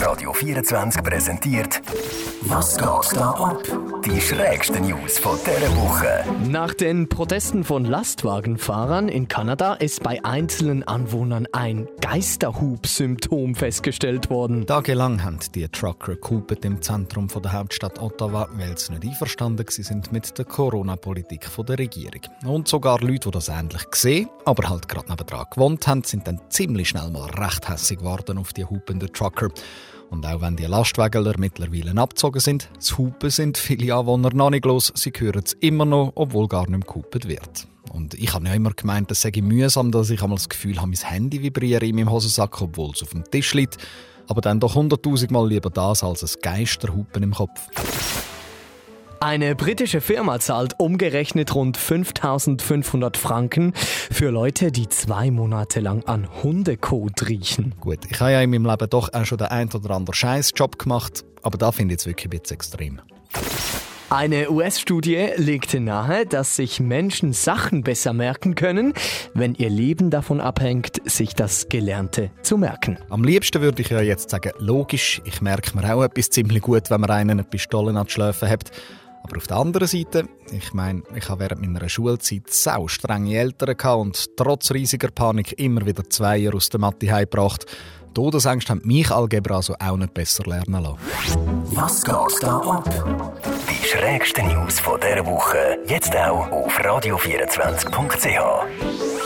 Radio 24 präsentiert Was geht da ab? Die schrägsten News von dieser Woche. Nach den Protesten von Lastwagenfahrern in Kanada ist bei einzelnen Anwohnern ein Geisterhub-Symptom festgestellt worden. Tagelang haben die Trucker gehupet im Zentrum der Hauptstadt Ottawa, weil sie nicht einverstanden sind mit der Corona-Politik der Regierung. Und sogar Leute, die das ähnlich gesehen, aber halt gerade nebenan gewohnt haben, sind dann ziemlich schnell mal recht hässig geworden auf die hupenden der Trucker. Und auch wenn die Lastwagenler mittlerweile abgezogen sind, das Hupen sind viele Anwohner noch nicht los. Sie hören es immer noch, obwohl gar nicht mehr gehupet wird. Und ich habe ja immer gemeint, das sei mühsam, dass ich einmal das Gefühl habe, mein Handy vibriere in meinem Hosensack, obwohl es auf dem Tisch liegt. Aber dann doch hunderttausendmal lieber das als ein Geisterhupen im Kopf. Eine britische Firma zahlt umgerechnet rund 5500 Franken für Leute, die zwei Monate lang an Hundekot riechen. Gut, ich habe ja in meinem Leben doch auch schon den ein oder anderen Scheißjob gemacht, aber da finde ich es wirklich ein bisschen extrem. Eine US-Studie legte nahe, dass sich Menschen Sachen besser merken können, wenn ihr Leben davon abhängt, sich das Gelernte zu merken. Am liebsten würde ich ja jetzt sagen, logisch, ich merke mir auch etwas ziemlich gut, wenn man einen eine Pistole an die Schläfe hat. Aber auf der anderen Seite, ich meine, ich habe während meiner Schulzeit sau strenge Eltern und trotz riesiger Panik immer wieder zwei Jahre aus der Mathe heimgebracht. Todesängste haben mich Algebra also auch nicht besser lernen lassen. Was geht da ab? Die schrägsten News von dieser Woche, jetzt auch auf radio24.ch.